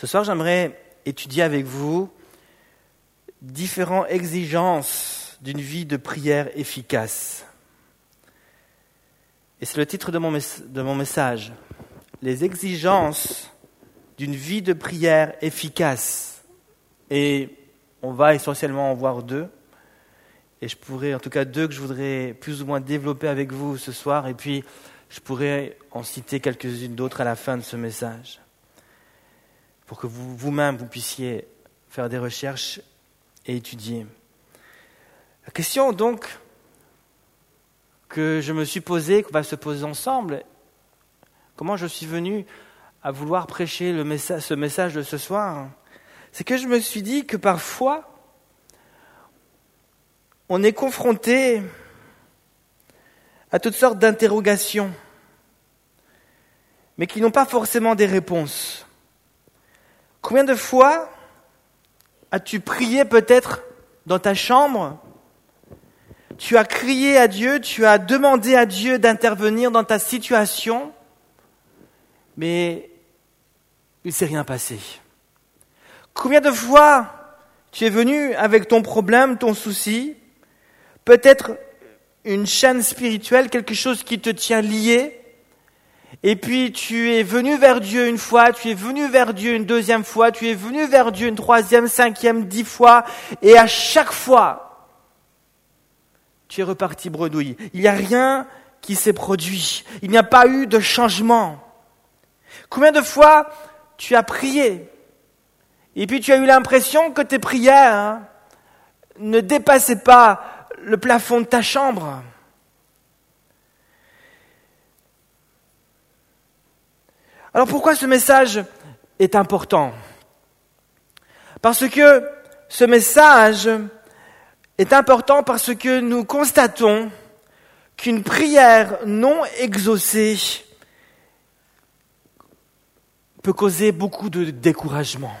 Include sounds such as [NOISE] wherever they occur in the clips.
Ce soir, j'aimerais étudier avec vous différentes exigences d'une vie de prière efficace. Et c'est le titre de mon, message. Les exigences d'une vie de prière efficace. Et on va essentiellement en voir deux. Et je pourrais, en tout cas deux que je voudrais plus ou moins développer avec vous ce soir. Et puis, je pourrais en citer quelques-unes d'autres à la fin de ce message. Pour que vous, vous-même, vous puissiez faire des recherches et étudier. La question donc que je me suis posée, qu'on va se poser ensemble, comment je suis venu à vouloir prêcher ce message de ce soir, c'est que je me suis dit que parfois, on est confronté à toutes sortes d'interrogations, mais qui n'ont pas forcément des réponses. Combien de fois as-tu prié peut-être dans ta chambre? Tu as crié à Dieu, tu as demandé à Dieu d'intervenir dans ta situation, mais il ne s'est rien passé. Combien de fois tu es venu avec ton problème, ton souci, peut-être une chaîne spirituelle, quelque chose qui te tient lié, et puis tu es venu vers Dieu une fois, tu es venu vers Dieu une deuxième fois, tu es venu vers Dieu une troisième, cinquième, dix fois, et à chaque fois, tu es reparti bredouille. Il n'y a rien qui s'est produit. Il n'y a pas eu de changement. Combien de fois tu as prié? Et puis tu as eu l'impression que tes prières ne dépassaient pas le plafond de ta chambre Alors pourquoi ce message est important? Parce que ce message est important parce que nous constatons qu'une prière non exaucée peut causer beaucoup de découragement.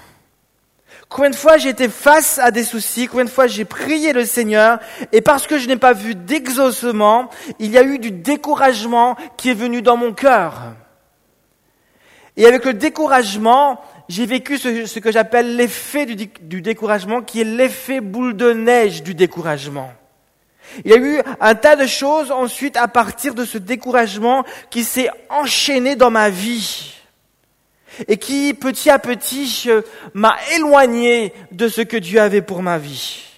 Combien de fois j'ai été face à des soucis, combien de fois j'ai prié le Seigneur, et parce que je n'ai pas vu d'exaucement, il y a eu du découragement qui est venu dans mon cœur. Et avec le découragement, j'ai vécu ce, que j'appelle l'effet du, du découragement, qui est l'effet boule de neige du découragement. Il y a eu un tas de choses ensuite à partir de ce découragement qui s'est enchaîné dans ma vie et qui petit à petit m'a éloigné de ce que Dieu avait pour ma vie.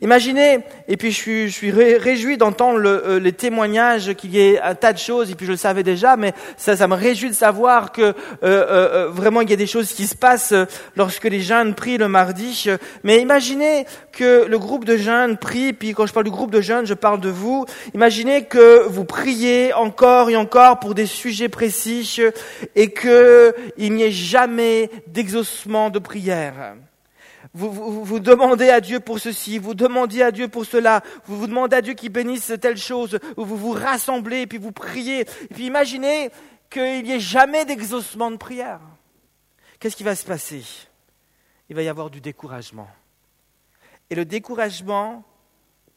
Imaginez, et puis je suis, je réjoui d'entendre euh, les témoignages qu'il y ait un tas de choses, et puis je le savais déjà, mais ça, ça me réjouit de savoir que euh, euh, vraiment il y a des choses qui se passent lorsque les jeunes prient le mardi. Mais imaginez que le groupe de jeunes prie, puis quand je parle du groupe de jeunes, je parle de vous. Imaginez que vous priez encore et encore pour des sujets précis, et qu'il n'y ait jamais d'exaucement de prière vous, vous, demandez à Dieu pour ceci, vous demandez à Dieu pour cela, vous vous demandez à Dieu qu'il bénisse telle chose, vous vous rassemblez et puis vous priez. Et puis imaginez qu'il n'y ait jamais d'exaucement de prière. Qu'est-ce qui va se passer? Il va y avoir du découragement. Et le découragement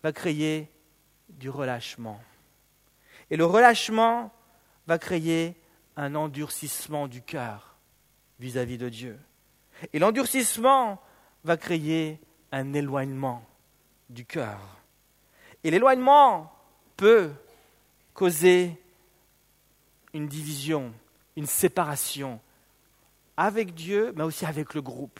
va créer du relâchement. Et le relâchement va créer un endurcissement du cœur vis-à-vis de Dieu. Et l'endurcissement va créer un éloignement du cœur. Et l'éloignement peut causer une division, une séparation avec Dieu, mais aussi avec le groupe.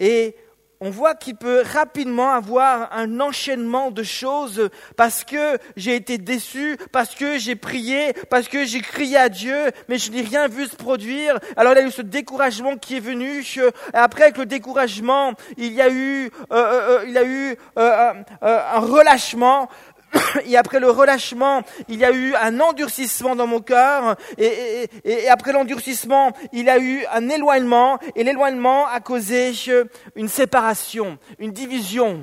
Et on voit qu'il peut rapidement avoir un enchaînement de choses parce que j'ai été déçu, parce que j'ai prié, parce que j'ai crié à Dieu, mais je n'ai rien vu se produire. Alors il y a eu ce découragement qui est venu. Après, avec le découragement, il y a eu, euh, euh, euh, il y a eu un relâchement. [COUGHS] et après le relâchement, il y a eu un endurcissement dans mon cœur, et, après l'endurcissement, il y a eu un éloignement, et l'éloignement a causé une séparation, une division.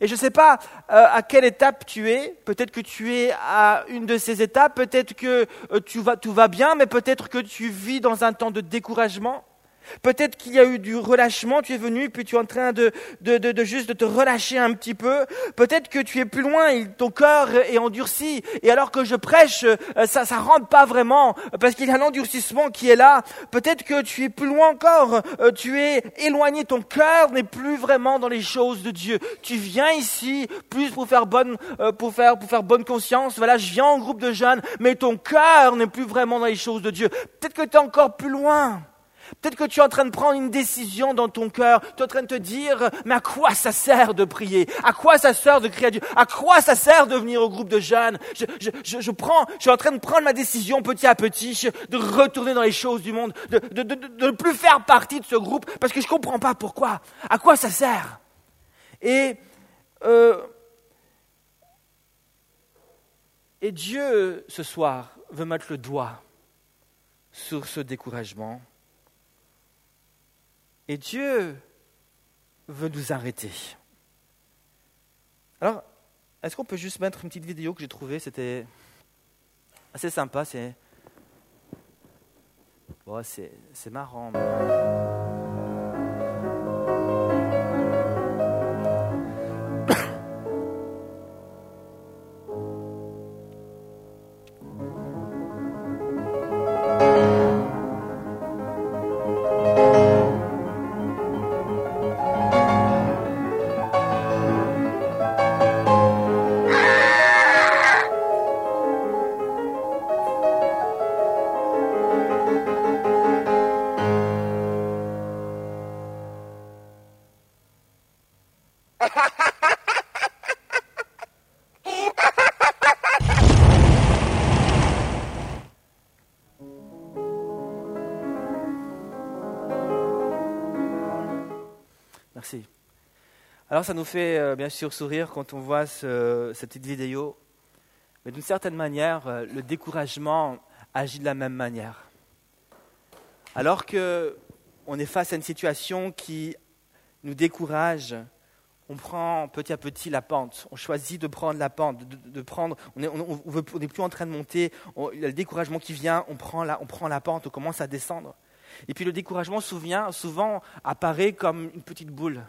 Et je ne sais pas euh, à quelle étape tu es, peut-être que tu es à une de ces étapes, peut-être que euh, tout va bien, mais peut-être que tu vis dans un temps de découragement. Peut-être qu'il y a eu du relâchement, tu es venu, puis tu es en train de, de, de, de juste de te relâcher un petit peu. Peut-être que tu es plus loin ton cœur est endurci. Et alors que je prêche, euh, ça ça rentre pas vraiment, parce qu'il y a un endurcissement qui est là. Peut-être que tu es plus loin encore, euh, tu es éloigné, ton cœur n'est plus vraiment dans les choses de Dieu. Tu viens ici plus pour faire bonne, euh, pour faire, pour faire bonne conscience. Voilà, je viens en groupe de jeunes, mais ton cœur n'est plus vraiment dans les choses de Dieu. Peut-être que tu es encore plus loin. Peut-être que tu es en train de prendre une décision dans ton cœur. Tu es en train de te dire, mais à quoi ça sert de prier? À quoi ça sert de crier à Dieu? À quoi ça sert de venir au groupe de jeunes? Je, je, je, prends, je suis en train de prendre ma décision petit à petit, de retourner dans les choses du monde, de, de, de, de ne plus faire partie de ce groupe, parce que je ne comprends pas pourquoi. À quoi ça sert? Et... Euh, et Dieu, ce soir, veut mettre le doigt sur ce découragement et Dieu veut nous arrêter. Alors, est-ce qu'on peut juste mettre une petite vidéo que j'ai trouvée? C'était assez sympa. C'est oh, c'est marrant. Alors ça nous fait euh, bien sûr sourire quand on voit cette petite vidéo, mais d'une certaine manière, euh, le découragement agit de la même manière. Alors que on est face à une situation qui nous décourage, on prend petit à petit la pente. On choisit de prendre la pente, de, prendre. On n'est plus en train de monter. le découragement qui vient. On prend la pente. On commence à descendre. Et puis le découragement souvent, souvent apparaît comme une petite boule.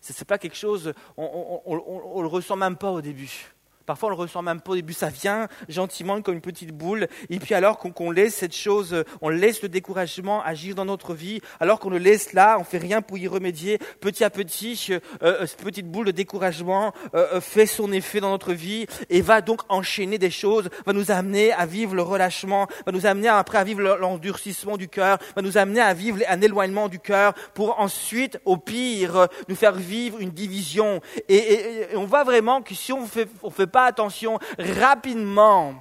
Ce n'est pas quelque chose, on ne le ressent même pas au début. Parfois, on le ressent même pas au début. Ça vient gentiment comme une petite boule. Et puis, alors qu'on laisse cette chose, on laisse le découragement agir dans notre vie, alors qu'on le laisse là, on fait rien pour y remédier. Petit à petit, euh, euh, cette petite boule de découragement euh, fait son effet dans notre vie et va donc enchaîner des choses, va nous amener à vivre le relâchement, va nous amener après à vivre l'endurcissement du cœur, va nous amener à vivre un éloignement du cœur pour ensuite, au pire, nous faire vivre une division. Et, on voit vraiment que si on fait, on fait pas attention rapidement,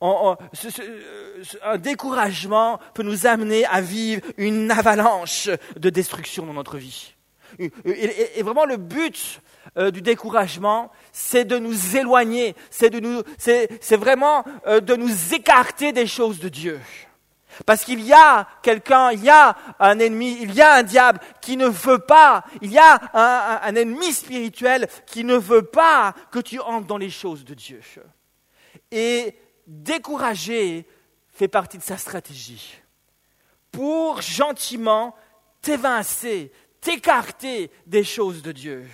un découragement peut nous amener à vivre une avalanche de destruction dans notre vie. Et, vraiment le but euh, du découragement, c'est de nous éloigner, c'est vraiment euh, de nous écarter des choses de Dieu. Parce qu'il y a quelqu'un, il y a un ennemi, il y a un diable qui ne veut pas, il y a un, ennemi spirituel qui ne veut pas que tu entres dans les choses de Dieu. Et décourager fait partie de sa stratégie. Pour gentiment t'évincer, t'écarter des choses de Dieu.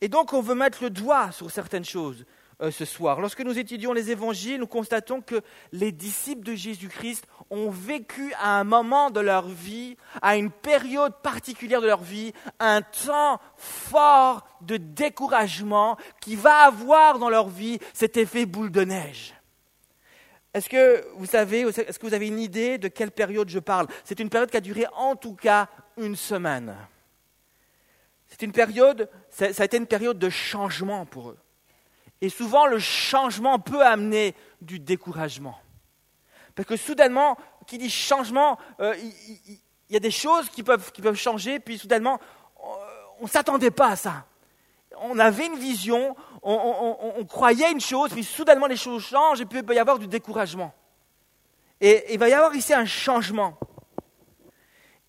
Et donc on veut mettre le doigt sur certaines choses. Euh, ce soir. Lorsque nous étudions les évangiles, nous constatons que les disciples de Jésus-Christ ont vécu à un moment de leur vie, à une période particulière de leur vie, un temps fort de découragement qui va avoir dans leur vie cet effet boule de neige. Est-ce que vous savez, est-ce que vous avez une idée de quelle période je parle? C'est une période qui a duré en tout cas une semaine. C'est une période, ça a été une période de changement pour eux. Et souvent, le changement peut amener du découragement. Parce que soudainement, qui dit changement, euh, il, y a des choses qui peuvent, changer, puis soudainement, on ne s'attendait pas à ça. On avait une vision, on, croyait une chose, puis soudainement les choses changent, et puis il peut y avoir du découragement. Et il va y avoir ici un changement.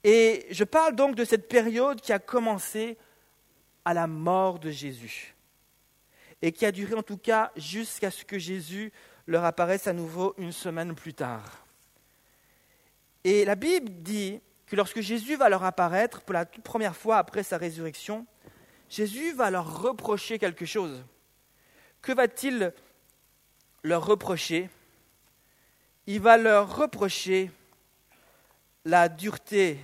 Et je parle donc de cette période qui a commencé à la mort de Jésus et qui a duré en tout cas jusqu'à ce que Jésus leur apparaisse à nouveau une semaine plus tard. Et la Bible dit que lorsque Jésus va leur apparaître pour la toute première fois après sa résurrection, Jésus va leur reprocher quelque chose. Que va-t-il leur reprocher? Il va leur reprocher la dureté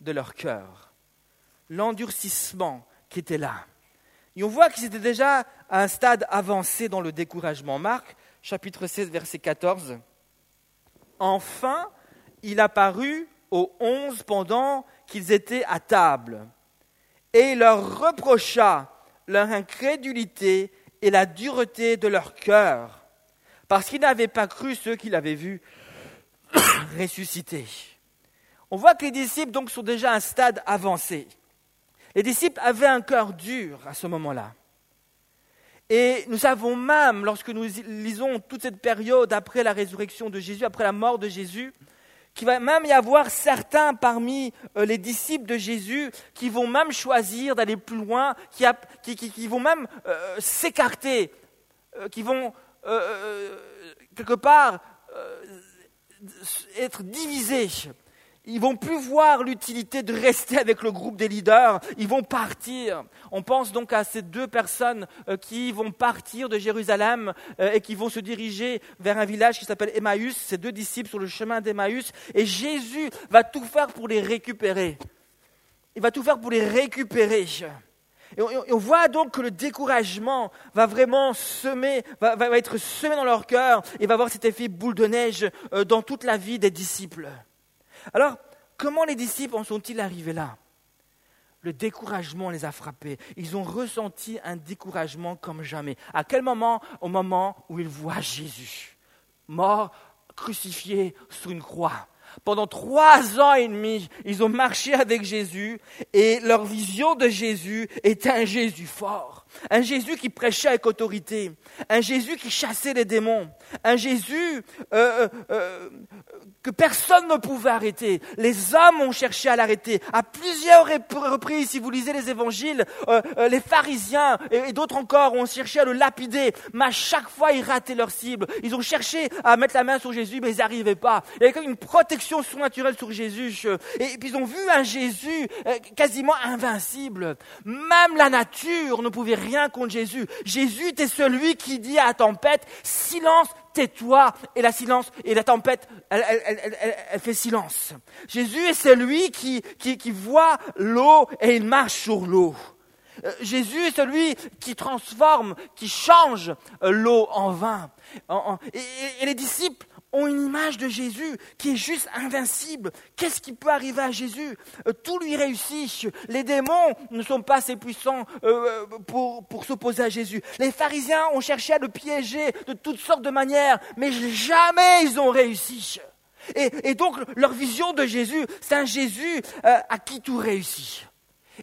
de leur cœur, l'endurcissement qui était là. Et on voit qu'ils étaient déjà à un stade avancé dans le découragement. Marc, chapitre 16, verset 14. Enfin, il apparut aux onze pendant qu'ils étaient à table, et il leur reprocha leur incrédulité et la dureté de leur cœur, parce qu'ils n'avaient pas cru ceux qu'il avait vus [COUGHS] ressusciter. On voit que les disciples donc sont déjà à un stade avancé. Les disciples avaient un cœur dur à ce moment-là. Et nous savons même, lorsque nous lisons toute cette période après la résurrection de Jésus, après la mort de Jésus, qu'il va même y avoir certains parmi euh, les disciples de Jésus qui vont même choisir d'aller plus loin, qui, vont même euh, s'écarter, euh, qui vont quelque part être divisés ils vont plus voir l'utilité de rester avec le groupe des leaders, ils vont partir. On pense donc à ces deux personnes euh, qui vont partir de Jérusalem euh, et qui vont se diriger vers un village qui s'appelle Emmaüs, ces deux disciples sur le chemin d'Emmaüs, et Jésus va tout faire pour les récupérer. Il va tout faire pour les récupérer. Et on, voit donc que le découragement va vraiment semer, va, va être semé dans leur cœur et va avoir cet effet boule de neige euh, dans toute la vie des disciples. Alors, comment les disciples en sont-ils arrivés là? Le découragement les a frappés. Ils ont ressenti un découragement comme jamais. À quel moment? Au moment où ils voient Jésus, mort, crucifié sur une croix. Pendant trois ans et demi, ils ont marché avec Jésus et leur vision de Jésus était un Jésus fort, un Jésus qui prêchait avec autorité, un Jésus qui chassait les démons, un Jésus euh, euh, euh, que personne ne pouvait arrêter. Les hommes ont cherché à l'arrêter. À plusieurs reprises, si vous lisez les évangiles, les pharisiens et, d'autres encore ont cherché à le lapider, mais à chaque fois ils rataient leur cible. Ils ont cherché à mettre la main sur Jésus, mais ils n'arrivaient pas. Il y avait comme une protection surnaturelle sur Jésus. Et puis ils ont vu un Jésus quasiment invincible. Même la nature ne pouvait rien contre Jésus. Jésus était celui qui dit à la tempête, silence, tais-toi, et la silence, et la tempête, elle, fait silence. Jésus est celui qui, qui, voit l'eau et il marche sur l'eau. Euh, Jésus est celui qui transforme, qui change euh, l'eau en vin. et, les disciples ont une image de Jésus qui est juste invincible. Qu'est-ce qui peut arriver à Jésus? Euh, Tout lui réussit. Les démons ne sont pas assez puissants euh, pour, pour s'opposer à Jésus. Les pharisiens ont cherché à le piéger de toutes sortes de manières, mais jamais ils ont réussi. Et, donc leur vision de Jésus, c'est un Jésus euh, à qui tout réussit.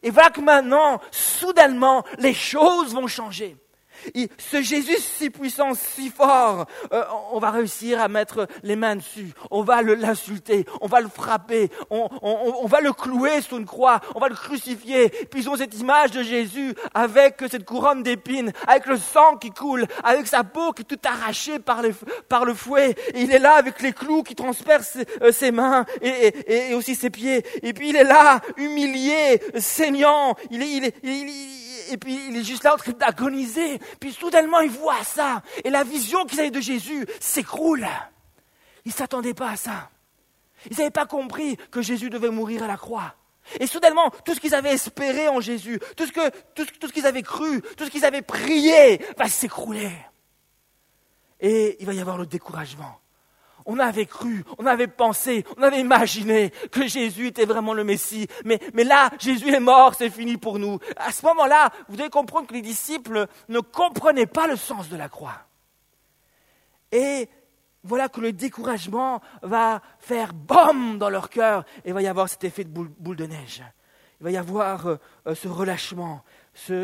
Et voilà que maintenant, soudainement, les choses vont changer ce Jésus si puissant, si fort, euh, on va réussir à mettre les mains dessus, on va l'insulter, on va le frapper, on, va le clouer sur une croix, on va le crucifier. Puis ils ont cette image de Jésus avec cette couronne d'épines, avec le sang qui coule, avec sa peau qui est tout arrachée par, le fouet. il est là avec les clous qui transpercent ses, euh, mains et, aussi ses pieds. Et puis il est là, humilié, saignant. Il est, il est, et puis il est juste là en train d'agoniser. Puis soudainement, il voit ça. Et la vision qu'ils avaient de Jésus s'écroule. Ils ne s'attendaient pas à ça. Ils n'avaient pas compris que Jésus devait mourir à la croix. Et soudainement, tout ce qu'ils avaient espéré en Jésus, tout ce qu'ils avaient cru, tout ce qu'ils avaient prié, va s'écrouler. Et il va y avoir le découragement on avait cru, on avait pensé, on avait imaginé que Jésus était vraiment le Messie. Mais, mais là, Jésus est mort, c'est fini pour nous. À ce moment-là, vous devez comprendre que les disciples ne comprenaient pas le sens de la croix. Et voilà que le découragement va faire BOM dans leur cœur et va y avoir cet effet de boule, de neige. Il va y avoir euh, ce relâchement,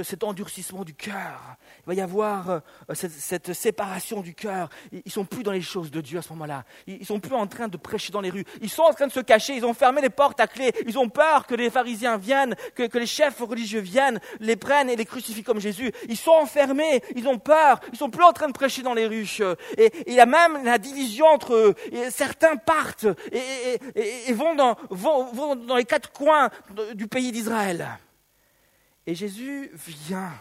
cet endurcissement du cœur. Il va y avoir euh, cette, séparation du cœur. Ils sont plus dans les choses de Dieu à ce moment-là. Ils sont plus en train de prêcher dans les rues. Ils sont en train de se cacher. Ils ont fermé les portes à clé. Ils ont peur que les pharisiens viennent, que, les chefs religieux viennent, les prennent et les crucifient comme Jésus. Ils sont enfermés. Ils ont peur. Ils sont plus en train de prêcher dans les rues. Et, il y a même la division entre eux. certains partent et, vont, dans, vont dans les quatre coins du pays d'Israël. Et Jésus vient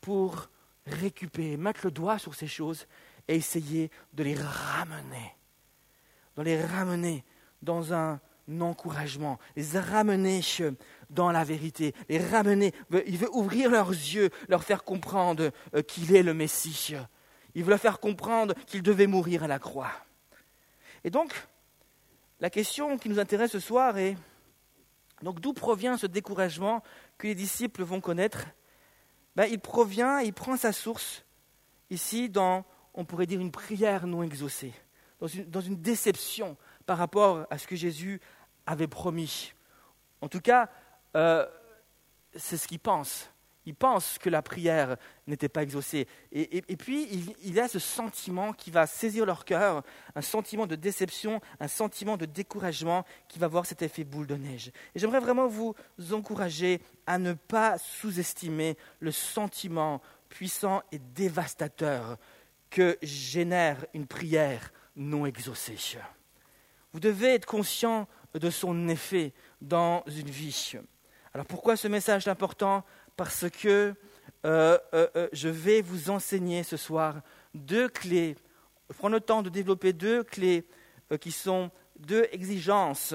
pour récupérer, mettre le doigt sur ces choses et essayer de les ramener, de les ramener dans un encouragement, les ramener dans la vérité, les ramener. Il veut ouvrir leurs yeux, leur faire comprendre euh, qu'il est le Messie. Il veut leur faire comprendre qu'il devait mourir à la croix. Et donc, la question qui nous intéresse ce soir est donc d'où provient ce découragement que les disciples vont connaître? Ben, Il provient, il prend sa source ici dans, on pourrait dire, une prière non exaucée, dans une, déception par rapport à ce que Jésus avait promis. En tout cas, euh, c'est ce qu'il pense. Il pense que la prière n'était pas exaucée. Et, puis, il, y a ce sentiment qui va saisir leur cœur, un sentiment de déception, un sentiment de découragement qui va voir cet effet boule de neige. Et j'aimerais vraiment vous encourager à ne pas sous-estimer le sentiment puissant et dévastateur que génère une prière non exaucée. Vous devez être conscient de son effet dans une vie. Alors pourquoi ce message est important parce que euh, euh, euh, je vais vous enseigner ce soir deux clés. Prends le temps de développer deux clés qui sont deux exigences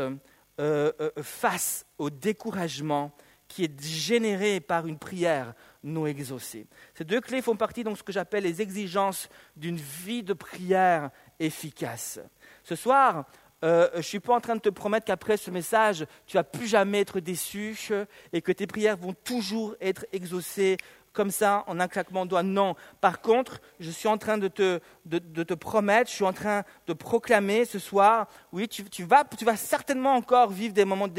face au découragement qui est généré par une prière non exaucée. Ces deux clés font partie de ce que j'appelle les exigences d'une vie de prière efficace. Ce soir, euh, je ne suis pas en train de te promettre qu'après ce message, tu vas plus jamais être déçu et que tes prières vont toujours être exaucées comme ça, en un claquement de doigts. Non. Par contre, je suis en train de te, de, te promettre, je suis en train de proclamer ce soir, oui, tu, vas, tu vas certainement encore vivre des moments de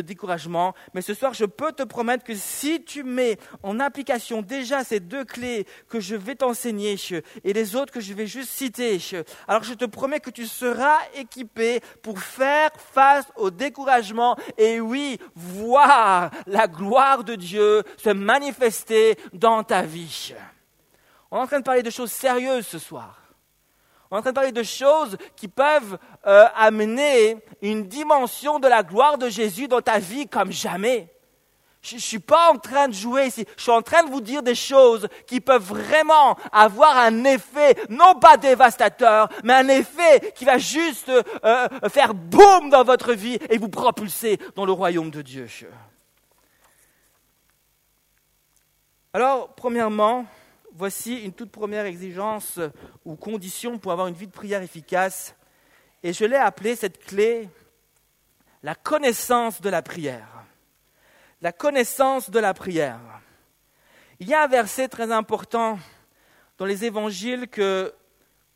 découragement, mais ce soir, je peux te promettre que si tu mets en application déjà ces deux clés que je vais t'enseigner et les autres que je vais juste citer, alors je te promets que tu seras équipé pour faire face au découragement et oui, voir la gloire de Dieu se manifester dans ta vie. On est en train de parler de choses sérieuses ce soir. On est en train de parler de choses qui peuvent euh, amener une dimension de la gloire de Jésus dans ta vie comme jamais. Je ne suis pas en train de jouer ici. Je suis en train de vous dire des choses qui peuvent vraiment avoir un effet, non pas dévastateur, mais un effet qui va juste euh, faire boum dans votre vie et vous propulser dans le royaume de Dieu. Alors, premièrement, voici une toute première exigence ou condition pour avoir une vie de prière efficace. Et je l'ai appelée cette clé la connaissance de la prière. La connaissance de la prière. Il y a un verset très important dans les évangiles que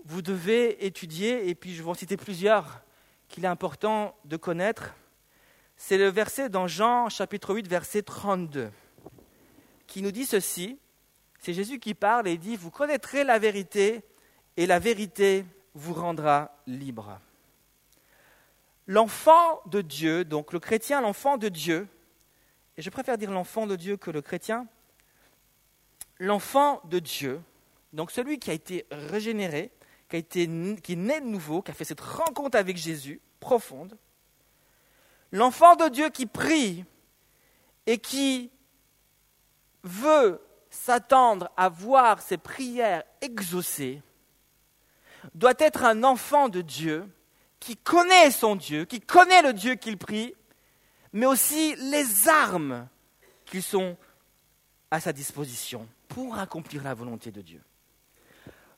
vous devez étudier, et puis je vais en citer plusieurs qu'il est important de connaître. C'est le verset dans Jean chapitre 8, verset 32 qui nous dit ceci. C'est Jésus qui parle et dit, vous connaîtrez la vérité et la vérité vous rendra libre. L'enfant de Dieu, donc le chrétien, l'enfant de Dieu, et je préfère dire l'enfant de Dieu que le chrétien, l'enfant de Dieu, donc celui qui a été régénéré, qui, a été, qui est né de nouveau, qui a fait cette rencontre avec Jésus profonde, l'enfant de Dieu qui prie et qui veut s'attendre à voir ses prières exaucées doit être un enfant de Dieu qui connaît son Dieu, qui connaît le Dieu qu'il prie, mais aussi les armes qui sont à sa disposition pour accomplir la volonté de Dieu.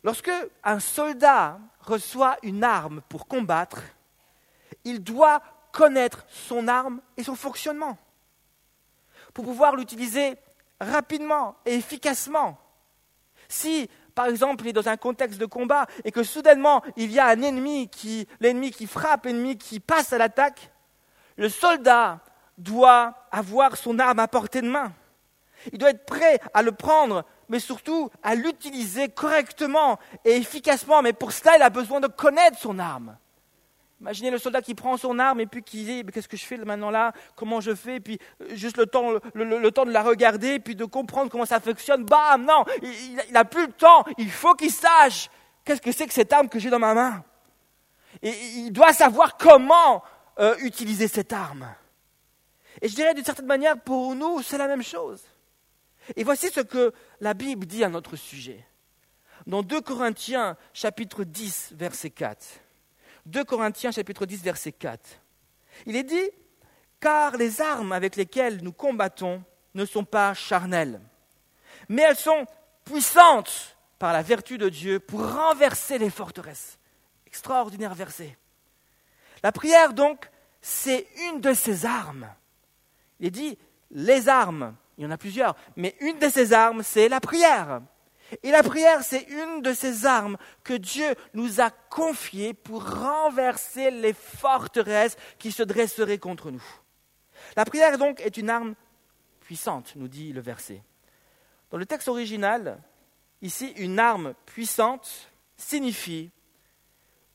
Lorsque un soldat reçoit une arme pour combattre, il doit connaître son arme et son fonctionnement pour pouvoir l'utiliser rapidement et efficacement. Si, par exemple, il est dans un contexte de combat et que soudainement il y a un ennemi qui, l'ennemi qui frappe, l'ennemi qui passe à l'attaque, le soldat doit avoir son arme à portée de main. Il doit être prêt à le prendre, mais surtout à l'utiliser correctement et efficacement. Mais pour cela, il a besoin de connaître son arme. Imaginez le soldat qui prend son arme et puis qui dit qu'est-ce que je fais maintenant là, comment je fais, et puis euh, juste le temps, de la regarder, puis de comprendre comment ça fonctionne. Bam, non, il n'a plus le temps. Il faut qu'il sache qu'est-ce que c'est que cette arme que j'ai dans ma main. Et il doit savoir comment euh, utiliser cette arme. Et je dirais d'une certaine manière, pour nous, c'est la même chose. Et voici ce que la Bible dit à notre sujet. Dans 2 Corinthiens chapitre 10, verset 4. 2 Corinthiens chapitre 10 verset 4. Il est dit, car les armes avec lesquelles nous combattons ne sont pas charnelles, mais elles sont puissantes par la vertu de Dieu pour renverser les forteresses. Extraordinaire verset. La prière, donc, c'est une de ces armes. Il est dit, les armes, il y en a plusieurs, mais une de ces armes, c'est la prière. Et la prière, c'est une de ces armes que Dieu nous a confiées pour renverser les forteresses qui se dresseraient contre nous. La prière, donc, est une arme puissante, nous dit le verset. Dans le texte original, ici, une arme puissante signifie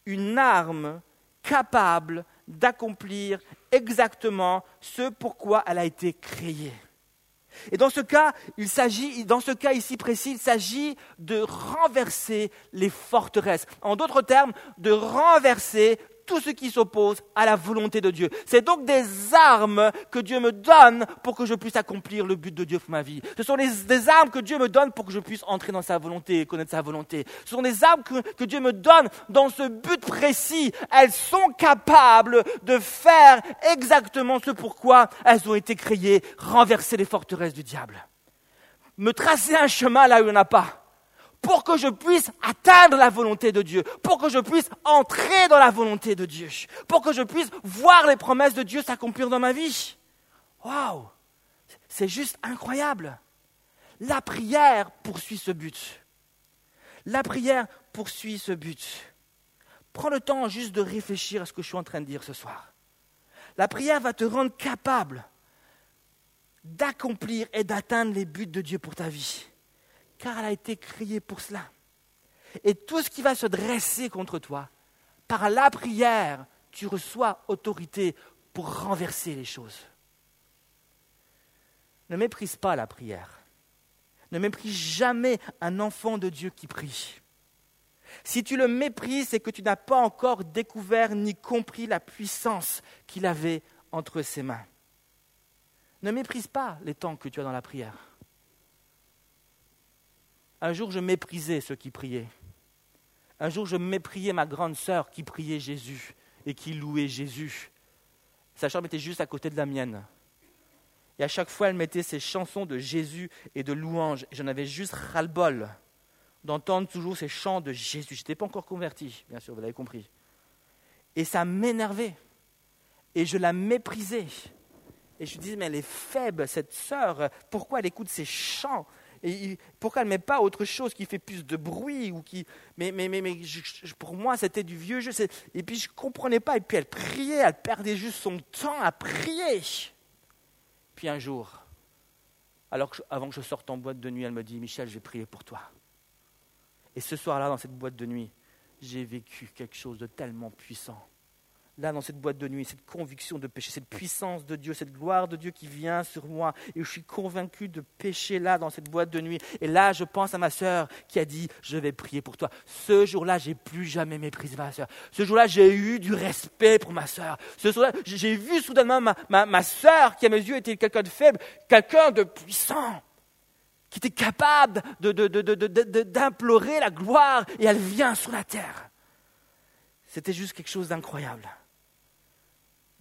une arme capable d'accomplir exactement ce pourquoi elle a été créée. Et dans ce cas, il s'agit, ici précis, il s'agit de renverser les forteresses. En d'autres termes, de renverser tout ce qui s'oppose à la volonté de Dieu. C'est donc des armes que Dieu me donne pour que je puisse accomplir le but de Dieu pour ma vie. Ce sont des armes que Dieu me donne pour que je puisse entrer dans sa volonté et connaître sa volonté. Ce sont des armes que, que Dieu me donne dans ce but précis. Elles sont capables de faire exactement ce pourquoi elles ont été créées, renverser les forteresses du diable. Me tracer un chemin là où il n'y en a pas pour que je puisse atteindre la volonté de Dieu, pour que je puisse entrer dans la volonté de Dieu, pour que je puisse voir les promesses de Dieu s'accomplir dans ma vie. Waouh C'est juste incroyable. La prière poursuit ce but. La prière poursuit ce but. Prends le temps juste de réfléchir à ce que je suis en train de dire ce soir. La prière va te rendre capable d'accomplir et d'atteindre les buts de Dieu pour ta vie car elle a été créée pour cela. Et tout ce qui va se dresser contre toi, par la prière, tu reçois autorité pour renverser les choses. Ne méprise pas la prière. Ne méprise jamais un enfant de Dieu qui prie. Si tu le méprises, c'est que tu n'as pas encore découvert ni compris la puissance qu'il avait entre ses mains. Ne méprise pas les temps que tu as dans la prière. Un jour, je méprisais ceux qui priaient. Un jour, je méprisais ma grande sœur qui priait Jésus et qui louait Jésus. Sa chambre était juste à côté de la mienne. Et à chaque fois, elle mettait ses chansons de Jésus et de louanges. J'en avais juste ras-le-bol d'entendre toujours ces chants de Jésus. Je n'étais pas encore converti, bien sûr, vous l'avez compris. Et ça m'énervait. Et je la méprisais. Et je me disais, mais elle est faible, cette sœur. Pourquoi elle écoute ces chants et pourquoi elle ne met pas autre chose qui fait plus de bruit ou qui... Mais, mais, pour moi, c'était du vieux jeu. Et puis je ne comprenais pas. Et puis elle priait, elle perdait juste son temps à prier. Puis un jour, alors avant que je sorte en boîte de nuit, elle me dit, Michel, je vais prier pour toi. Et ce soir-là, dans cette boîte de nuit, j'ai vécu quelque chose de tellement puissant là dans cette boîte de nuit, cette conviction de péché, cette puissance de Dieu, cette gloire de Dieu qui vient sur moi, et je suis convaincu de pécher là dans cette boîte de nuit. Et là, je pense à ma sœur qui a dit, je vais prier pour toi. Ce jour-là, j'ai plus jamais méprisé ma sœur. Ce jour-là, j'ai eu du respect pour ma sœur. Ce jour-là, j'ai vu soudainement ma, ma sœur qui à mes yeux était quelqu'un de faible, quelqu'un de puissant qui était capable d'implorer la gloire et elle vient sur la terre. C'était juste quelque chose d'incroyable.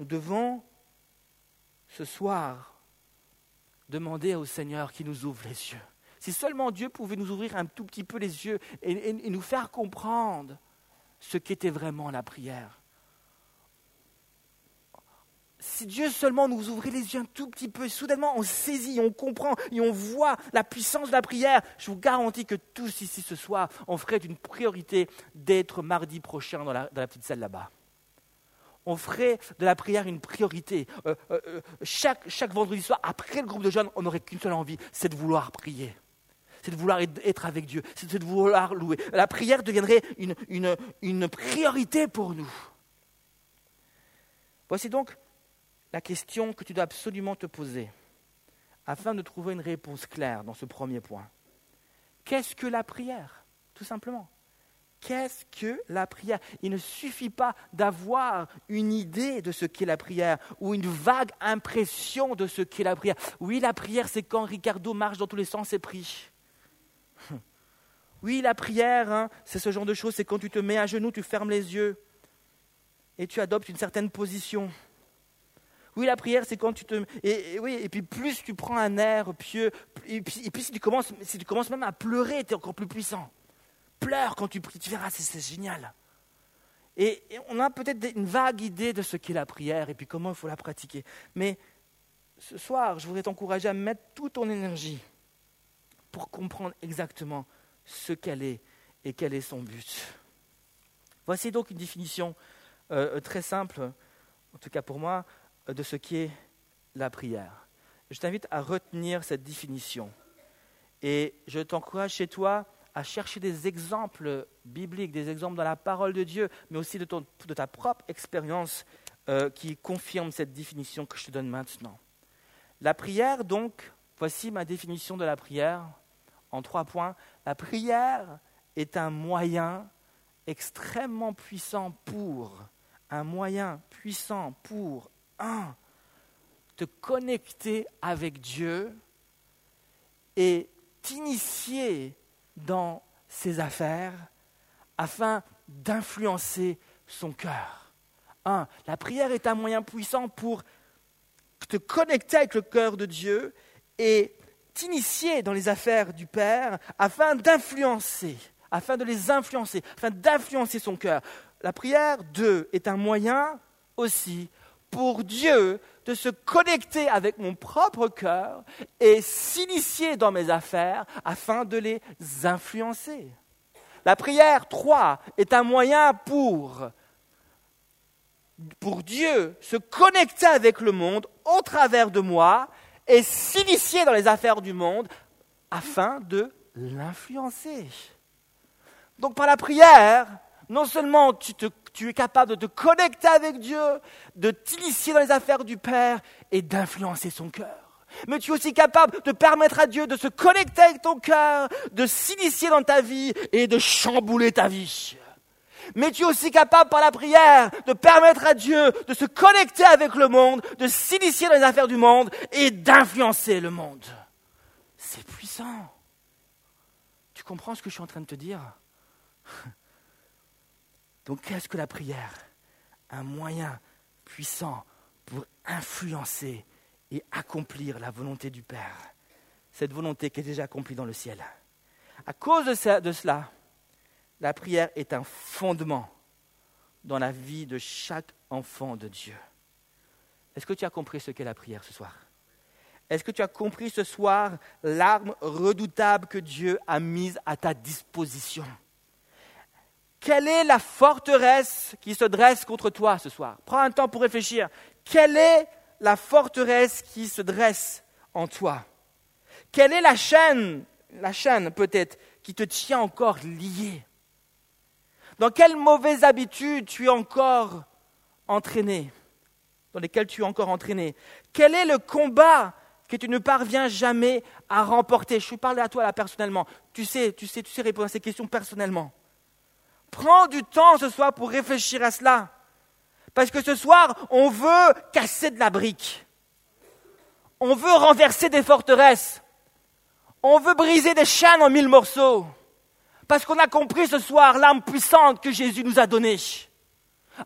Nous devons ce soir demander au Seigneur qu'il nous ouvre les yeux. Si seulement Dieu pouvait nous ouvrir un tout petit peu les yeux et, nous faire comprendre ce qu'était vraiment la prière. Si Dieu seulement nous ouvrait les yeux un tout petit peu, soudainement on saisit, on comprend et on voit la puissance de la prière, je vous garantis que tous ici ce soir, on ferait une priorité d'être mardi prochain dans la, dans la petite salle là-bas on ferait de la prière une priorité. Euh, euh, euh, chaque, vendredi soir, après le groupe de jeunes, on n'aurait qu'une seule envie, c'est de vouloir prier. C'est de vouloir être avec Dieu, c'est de vouloir louer. La prière deviendrait une priorité pour nous. Voici donc la question que tu dois absolument te poser afin de trouver une réponse claire dans ce premier point. Qu'est-ce que la prière Tout simplement? Qu'est-ce que la prière? Il ne suffit pas d'avoir une idée de ce qu'est la prière ou une vague impression de ce qu'est la prière. Oui, la prière, c'est quand Ricardo marche dans tous les sens et prie. Oui, la prière, hein, c'est ce genre de choses, c'est quand tu te mets à genoux, tu fermes les yeux et tu adoptes une certaine position. Oui, la prière, c'est quand tu te... Et, oui, et puis plus tu prends un air pieux, et puis, et puis si, tu commences, si tu commences même à pleurer, tu es encore plus puissant pleure quand tu pries, tu verras, c'est génial. Et, on a peut-être une vague idée de ce qu'est la prière et puis comment il faut la pratiquer. Mais ce soir, je voudrais t'encourager à mettre toute ton énergie pour comprendre exactement ce qu'elle est et quel est son but. Voici donc une définition euh, très simple, en tout cas pour moi, de ce qu'est la prière. Je t'invite à retenir cette définition. Et je t'encourage chez toi à chercher des exemples bibliques, des exemples dans la parole de Dieu, mais aussi de, ta propre expérience euh, qui confirme cette définition que je te donne maintenant. La prière, donc, voici ma définition de la prière en trois points. La prière est un moyen extrêmement puissant pour, un moyen puissant pour, un, te connecter avec Dieu et t'initier dans ses affaires afin d'influencer son cœur. Un, la prière est un moyen puissant pour te connecter avec le cœur de Dieu et t'initier dans les affaires du Père afin d'influencer, afin de les influencer, afin d'influencer son cœur. La prière, deux, est un moyen aussi pour Dieu de se connecter avec mon propre cœur et s'initier dans mes affaires afin de les influencer. La prière, trois, est un moyen pour, pour Dieu se connecter avec le monde au travers de moi et s'initier dans les affaires du monde afin de l'influencer. Donc par la prière, non seulement tu es capable de te connecter avec Dieu, de t'initier dans les affaires du Père et d'influencer son cœur. Mais tu es aussi capable de permettre à Dieu de se connecter avec ton cœur, de s'initier dans ta vie et de chambouler ta vie. Mais tu es aussi capable par la prière de permettre à Dieu de se connecter avec le monde, de s'initier dans les affaires du monde et d'influencer le monde. C'est puissant. Tu comprends ce que je suis en train de te dire? Donc qu'est-ce que la prière? Un moyen puissant pour influencer et accomplir la volonté du Père. Cette volonté qui est déjà accomplie dans le ciel. À cause de, cela, la prière est un fondement dans la vie de chaque enfant de Dieu. Est-ce que tu as compris ce qu'est la prière ce soir? Est-ce que tu as compris ce soir l'arme redoutable que Dieu a mise à ta disposition? Quelle est la forteresse qui se dresse contre toi ce soir? Prends un temps pour réfléchir. Quelle est la forteresse qui se dresse en toi? Quelle est la chaîne, la chaîne peut-être, qui te tient encore lié Dans quelles mauvaises habitudes tu es encore entraîné? Dans lesquelles tu es encore entraîné? Quel est le combat que tu ne parviens jamais à remporter? Je suis parlé à toi là personnellement. Tu sais, tu sais, tu sais répondre à ces questions personnellement. Prends du temps ce soir pour réfléchir à cela. Parce que ce soir, on veut casser de la brique. On veut renverser des forteresses. On veut briser des chaînes en mille morceaux. Parce qu'on a compris ce soir l'âme puissante que Jésus nous a donnée.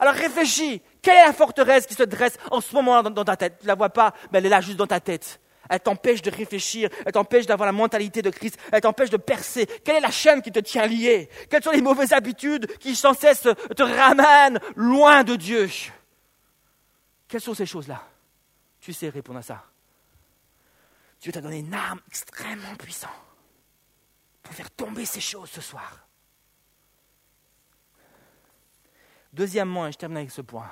Alors réfléchis, quelle est la forteresse qui se dresse en ce moment dans ta tête? Tu ne la vois pas, mais elle est là juste dans ta tête. Elle t'empêche de réfléchir, elle t'empêche d'avoir la mentalité de Christ, elle t'empêche de percer. Quelle est la chaîne qui te tient lié Quelles sont les mauvaises habitudes qui sans cesse te ramènent loin de Dieu? Quelles sont ces choses-là? Tu sais répondre à ça. Dieu t'a donné une arme extrêmement puissante pour faire tomber ces choses ce soir. Deuxièmement, et je termine avec ce point,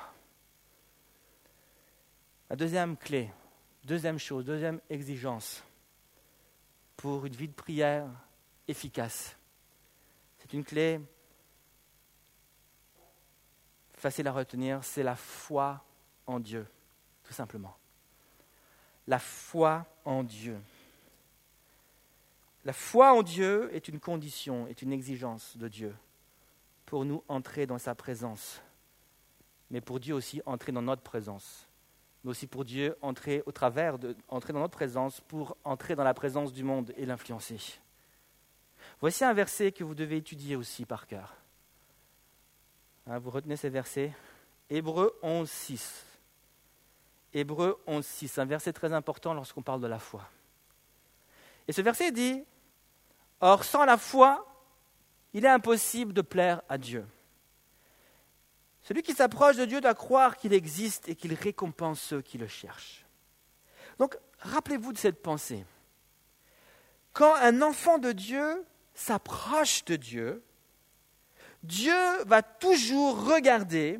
La deuxième clé, deuxième chose, deuxième exigence pour une vie de prière efficace. C'est une clé facile à retenir, c'est la foi en Dieu, tout simplement. La foi en Dieu. La foi en Dieu est une condition, est une exigence de Dieu pour nous entrer dans sa présence, mais pour Dieu aussi entrer dans notre présence, mais aussi pour Dieu entrer au travers entrer dans notre présence pour entrer dans la présence du monde et l'influencer. Voici un verset que vous devez étudier aussi par cœur. Hein, vous retenez ces versets? Hébreu 11, 6. Hébreu 11, 6, un verset très important lorsqu'on parle de la foi. Et ce verset dit Or, sans la foi, il est impossible de plaire à Dieu. Celui qui s'approche de Dieu doit croire qu'il existe et qu'il récompense ceux qui le cherchent. Donc, rappelez-vous de cette pensée. Quand un enfant de Dieu s'approche de Dieu, Dieu va toujours regarder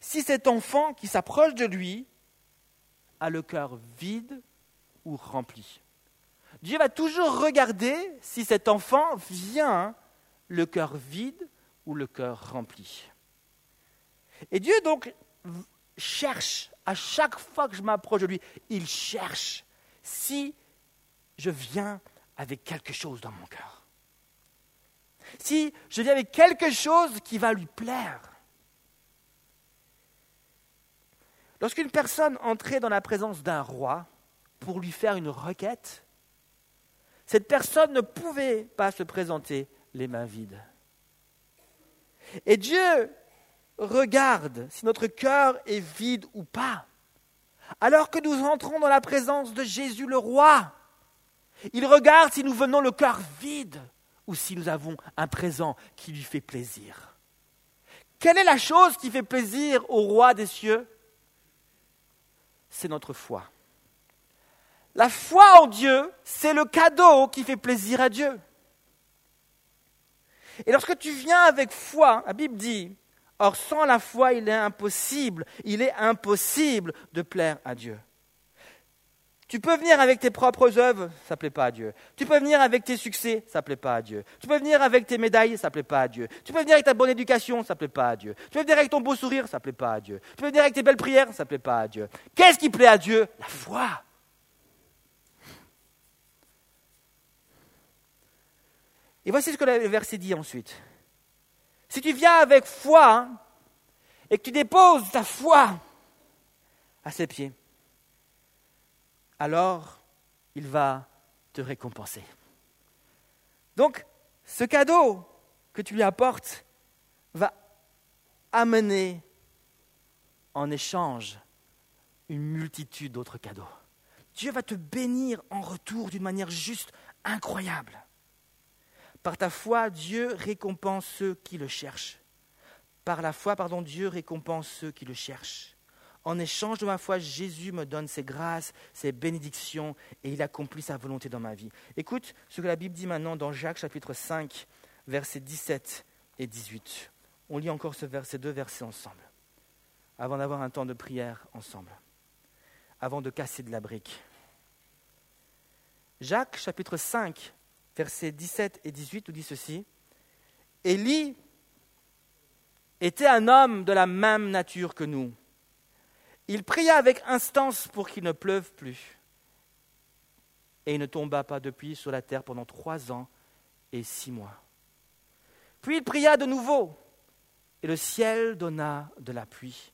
si cet enfant qui s'approche de lui a le cœur vide ou rempli. Dieu va toujours regarder si cet enfant vient le cœur vide ou le cœur rempli. Et Dieu donc cherche, à chaque fois que je m'approche de lui, il cherche si je viens avec quelque chose dans mon cœur. Si je viens avec quelque chose qui va lui plaire. Lorsqu'une personne entrait dans la présence d'un roi pour lui faire une requête, cette personne ne pouvait pas se présenter les mains vides. Et Dieu regarde si notre cœur est vide ou pas. Alors que nous entrons dans la présence de Jésus le roi, il regarde si nous venons le cœur vide ou si nous avons un présent qui lui fait plaisir. Quelle est la chose qui fait plaisir au roi des cieux? C'est notre foi. La foi en Dieu, c'est le cadeau qui fait plaisir à Dieu. Et lorsque tu viens avec foi, la Bible dit, or sans la foi, il est impossible, il est impossible de plaire à Dieu. Tu peux venir avec tes propres œuvres, ça ne plaît pas à Dieu. Tu peux venir avec tes succès, ça ne plaît pas à Dieu. Tu peux venir avec tes médailles, ça ne plaît pas à Dieu. Tu peux venir avec ta bonne éducation, ça ne plaît pas à Dieu. Tu peux venir avec ton beau sourire, ça ne plaît pas à Dieu. Tu peux venir avec tes belles prières, ça ne plaît pas à Dieu. Qu'est-ce qui plaît à Dieu? La foi. Et voici ce que le verset dit ensuite. Si tu viens avec foi et que tu déposes ta foi à ses pieds, alors il va te récompenser. Donc, ce cadeau que tu lui apportes va amener en échange une multitude d'autres cadeaux. Dieu va te bénir en retour d'une manière juste incroyable. Par ta foi, Dieu récompense ceux qui le cherchent. Par la foi, pardon, Dieu récompense ceux qui le cherchent. En échange de ma foi, Jésus me donne ses grâces, ses bénédictions, et il accomplit sa volonté dans ma vie. Écoute ce que la Bible dit maintenant dans Jacques chapitre 5, versets 17 et 18. On lit encore ce ces deux versets ensemble, avant d'avoir un temps de prière ensemble, avant de casser de la brique. Jacques chapitre 5, versets 17 et 18 nous dit ceci. Élie était un homme de la même nature que nous. Il pria avec instance pour qu'il ne pleuve plus. Et il ne tomba pas de pluie sur la terre pendant trois ans et six mois. Puis il pria de nouveau, et le ciel donna de la pluie,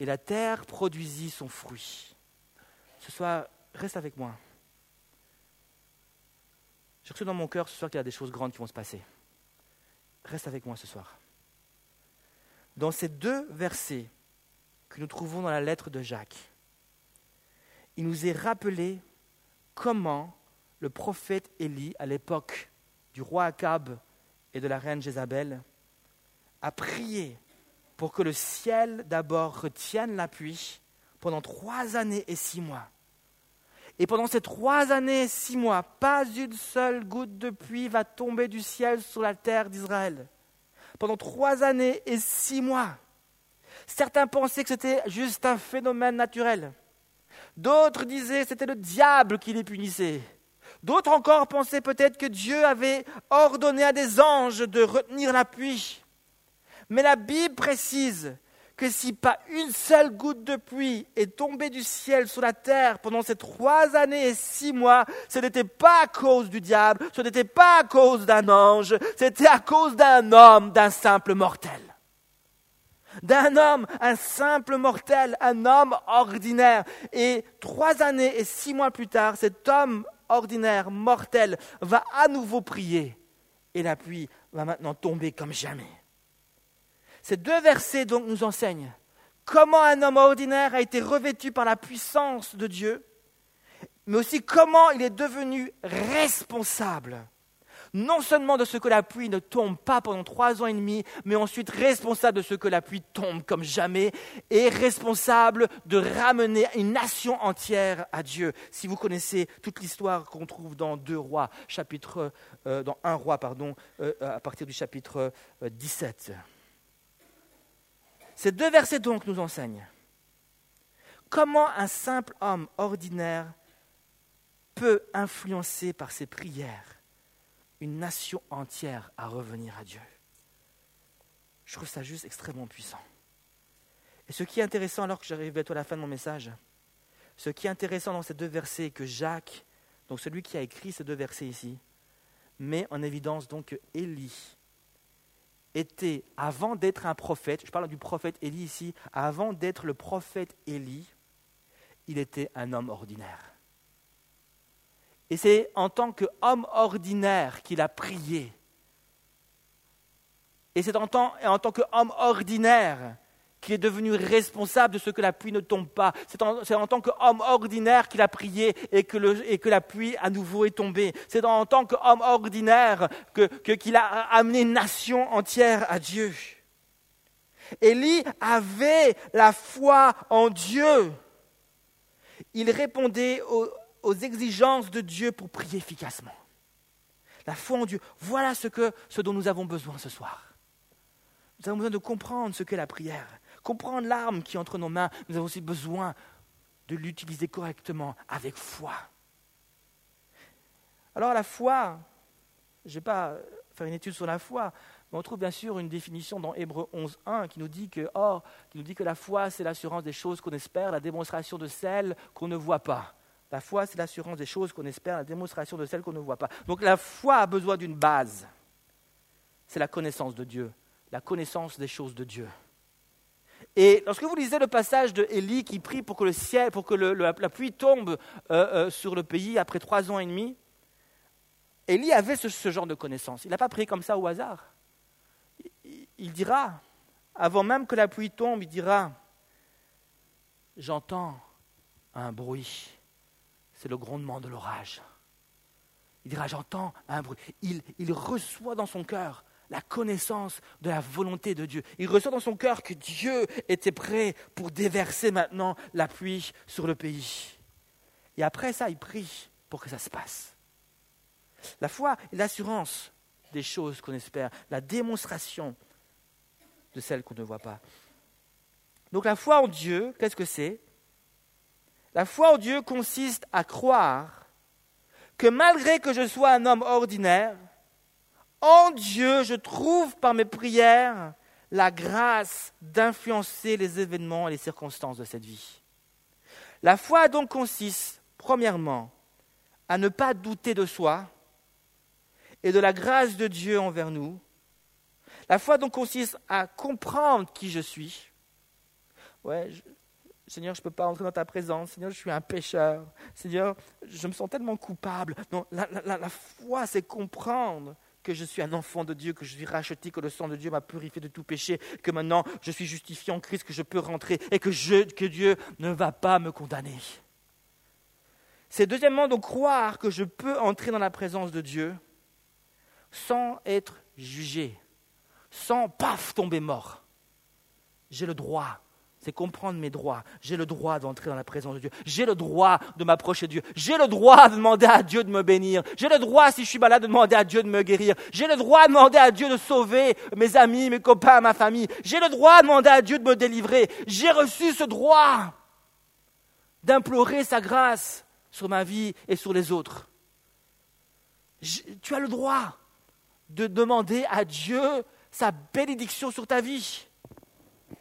et la terre produisit son fruit. Ce soir, reste avec moi. J'ai reçu dans mon cœur ce soir qu'il y a des choses grandes qui vont se passer. Reste avec moi ce soir. Dans ces deux versets que nous trouvons dans la lettre de Jacques, il nous est rappelé comment le prophète Élie, à l'époque du roi Akab et de la reine Jézabel, a prié pour que le ciel d'abord retienne la pluie pendant trois années et six mois et pendant ces trois années, six mois, pas une seule goutte de pluie va tomber du ciel sur la terre d'Israël. Pendant trois années et six mois. Certains pensaient que c'était juste un phénomène naturel. D'autres disaient c'était le diable qui les punissait. D'autres encore pensaient peut-être que Dieu avait ordonné à des anges de retenir la pluie. Mais la Bible précise que si pas une seule goutte de pluie est tombée du ciel sur la terre pendant ces trois années et six mois, ce n'était pas à cause du diable, ce n'était pas à cause d'un ange, c'était à cause d'un homme, d'un simple mortel. D'un homme, un simple mortel, un homme ordinaire. Et trois années et six mois plus tard, cet homme ordinaire, mortel, va à nouveau prier. Et la pluie va maintenant tomber comme jamais. Ces deux versets donc nous enseignent comment un homme ordinaire a été revêtu par la puissance de Dieu, mais aussi comment il est devenu responsable non seulement de ce que la pluie ne tombe pas pendant trois ans et demi, mais ensuite responsable de ce que la pluie tombe comme jamais, et responsable de ramener une nation entière à Dieu. Si vous connaissez toute l'histoire qu'on trouve dans deux rois, chapitre, euh, dans un roi, pardon, euh, à partir du chapitre 17. Ces deux versets donc nous enseignent comment un simple homme ordinaire peut influencer par ses prières une nation entière à revenir à Dieu. Je trouve ça juste extrêmement puissant. Et ce qui est intéressant, alors que j'arrive à la fin de mon message, ce qui est intéressant dans ces deux versets, que Jacques, donc celui qui a écrit ces deux versets ici, met en évidence donc Élie était, avant d'être un prophète, je parle du prophète Élie ici, avant d'être le prophète Élie, il était un homme ordinaire. Et c'est en tant qu'homme ordinaire qu'il a prié. Et c'est en tant, en tant qu'homme ordinaire qu'il est devenu responsable de ce que la pluie ne tombe pas. C'est en, tant qu'homme ordinaire qu'il a prié et que, et que, la pluie à nouveau est tombée. C'est en, tant qu'homme ordinaire qu'il a amené une nation entière à Dieu. Élie avait la foi en Dieu. Il répondait aux, aux exigences de Dieu pour prier efficacement. La foi en Dieu, voilà ce, que, ce dont nous avons besoin ce soir. Nous avons besoin de comprendre ce qu'est la prière, comprendre l'arme qui est entre nos mains. Nous avons aussi besoin de l'utiliser correctement, avec foi. Alors la foi, je ne vais pas faire une étude sur la foi, mais on trouve bien sûr une définition dans Hébreu 11.1 qui nous dit que, qui nous dit que la foi, c'est l'assurance des choses qu'on espère, la démonstration de celles qu'on ne voit pas. La foi, c'est l'assurance des choses qu'on espère, la démonstration de celles qu'on ne voit pas. Donc la foi a besoin d'une base. C'est la connaissance de Dieu, la connaissance des choses de Dieu. Et lorsque vous lisez le passage de qui prie pour que le ciel, pour que la pluie tombe euh, euh, sur le pays après trois ans et demi, Élie avait ce, genre de connaissance. Il n'a pas prié comme ça au hasard. il dira, avant même que la pluie tombe, il dira, j'entends un bruit c'est le grondement de l'orage. Il dira, j'entends un bruit. Il, il reçoit dans son cœur la connaissance de la volonté de Dieu. Il reçoit dans son cœur que Dieu était prêt pour déverser maintenant la pluie sur le pays. Et après ça, il prie pour que ça se passe. La foi est l'assurance des choses qu'on espère, la démonstration de celles qu'on ne voit pas. Donc la foi en Dieu, qu'est-ce que c'est? La foi en Dieu consiste à croire que malgré que je sois un homme ordinaire, en Dieu, je trouve par mes prières la grâce d'influencer les événements et les circonstances de cette vie. La foi donc consiste, premièrement, à ne pas douter de soi et de la grâce de Dieu envers nous. La foi donc consiste à comprendre qui je suis. Ouais, Seigneur, je ne peux pas entrer dans ta présence. Seigneur, je suis un pécheur. Seigneur, je me sens tellement coupable. Non, la, la foi, c'est comprendre que je suis un enfant de Dieu, que je suis racheté, que le sang de Dieu m'a purifié de tout péché, que maintenant je suis justifié en Christ, que je peux rentrer et que, je, que Dieu ne va pas me condamner. C'est deuxièmement de croire que je peux entrer dans la présence de Dieu sans être jugé, sans paf tomber mort. J'ai le droit c'est comprendre mes droits. J'ai le droit d'entrer dans la présence de Dieu. J'ai le droit de m'approcher de Dieu. J'ai le droit de demander à Dieu de me bénir. J'ai le droit, si je suis malade, de demander à Dieu de me guérir. J'ai le droit de demander à Dieu de sauver mes amis, mes copains, ma famille. J'ai le droit de demander à Dieu de me délivrer. J'ai reçu ce droit. d'implorer sa grâce sur ma vie et sur les autres. tu as le droit de demander à Dieu sa bénédiction sur ta vie.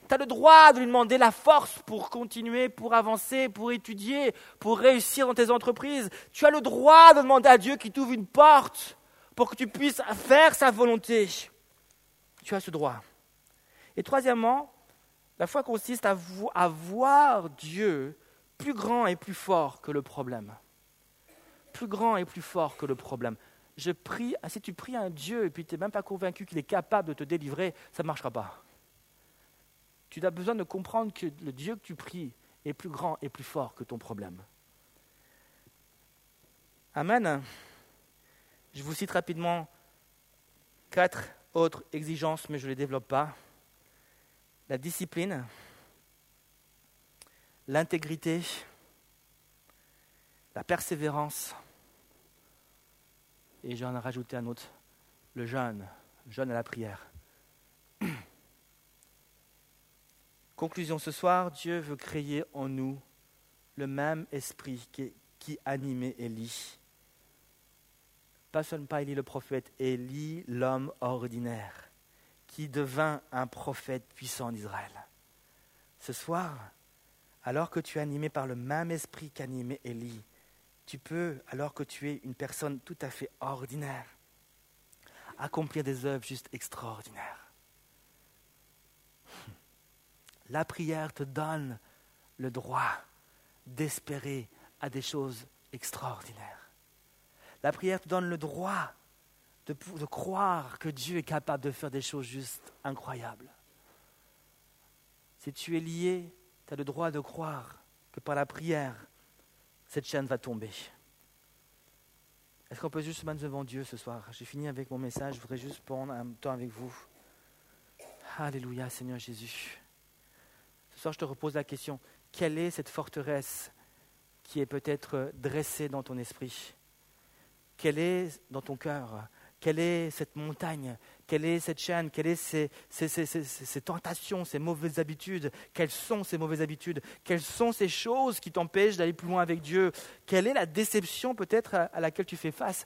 Tu as le droit de lui demander la force pour continuer, pour avancer, pour étudier, pour réussir dans tes entreprises. Tu as le droit de demander à Dieu qu'il t'ouvre une porte pour que tu puisses faire sa volonté. Tu as ce droit. Et troisièmement, la foi consiste à, voir Dieu plus grand et plus fort que le problème. Plus grand et plus fort que le problème. Je prie, si tu pries un Dieu et puis tu n'es même pas convaincu qu'il est capable de te délivrer, ça ne marchera pas. Tu as besoin de comprendre que le Dieu que tu pries est plus grand et plus fort que ton problème. Amen. Je vous cite rapidement quatre autres exigences, mais je ne les développe pas. La discipline, l'intégrité, la persévérance, et j'en ai rajouté un autre, le jeûne, jeûne à la prière. Conclusion ce soir, Dieu veut créer en nous le même esprit qui, animait Élie. Pas seulement pas Élie le prophète, Élie l'homme ordinaire, qui devint un prophète puissant d'Israël. Ce soir, alors que tu es animé par le même esprit qu'animait Élie, tu peux, alors que tu es une personne tout à fait ordinaire, accomplir des œuvres juste extraordinaires. La prière te donne le droit d'espérer à des choses extraordinaires. La prière te donne le droit de, croire que Dieu est capable de faire des choses juste incroyables. Si tu es lié, tu as le droit de croire que par la prière, cette chaîne va tomber. Est-ce qu'on peut juste se mettre devant Dieu ce soir? J'ai fini avec mon message, je voudrais juste prendre un temps avec vous. Alléluia, Seigneur Jésus. Soir, je te repose la question, quelle est cette forteresse qui est peut-être dressée dans ton esprit? Quelle est dans ton cœur? Quelle est cette montagne? Quelle est cette chaîne? Quelles sont ces, tentations, ces mauvaises habitudes? Quelles sont ces mauvaises habitudes? Quelles sont ces choses qui t'empêchent d'aller plus loin avec Dieu? Quelle est la déception peut-être à laquelle tu fais face?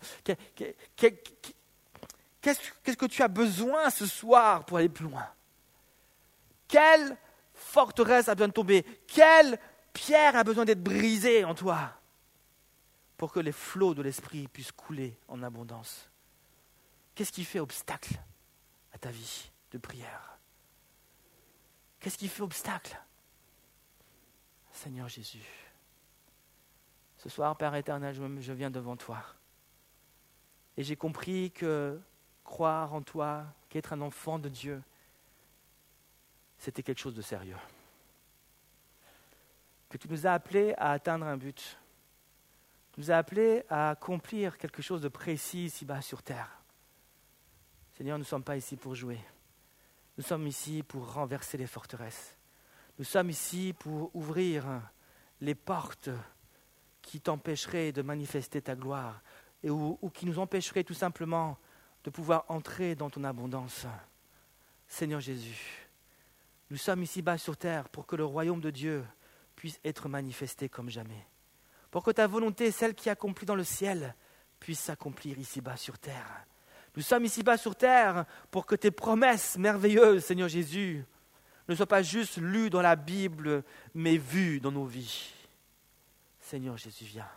Qu'est-ce que tu as besoin ce soir pour aller plus loin? Quelle forteresse a besoin de tomber. Quelle pierre a besoin d'être brisée en toi pour que les flots de l'esprit puissent couler en abondance? Qu'est-ce qui fait obstacle à ta vie de prière? Qu'est-ce qui fait obstacle? Seigneur Jésus, ce soir, Père éternel, je viens devant toi. Et j'ai compris que croire en toi, qu'être un enfant de Dieu, c'était quelque chose de sérieux. Que tu nous as appelés à atteindre un but. Tu nous as appelés à accomplir quelque chose de précis ici-bas sur terre. Seigneur, nous ne sommes pas ici pour jouer. Nous sommes ici pour renverser les forteresses. Nous sommes ici pour ouvrir les portes qui t'empêcheraient de manifester ta gloire ou qui nous empêcheraient tout simplement de pouvoir entrer dans ton abondance. Seigneur Jésus, nous sommes ici-bas sur terre pour que le royaume de Dieu puisse être manifesté comme jamais. Pour que ta volonté, celle qui est accomplie dans le ciel, puisse s'accomplir ici-bas sur terre. Nous sommes ici-bas sur terre pour que tes promesses merveilleuses, Seigneur Jésus, ne soient pas juste lues dans la Bible, mais vues dans nos vies. Seigneur Jésus, viens.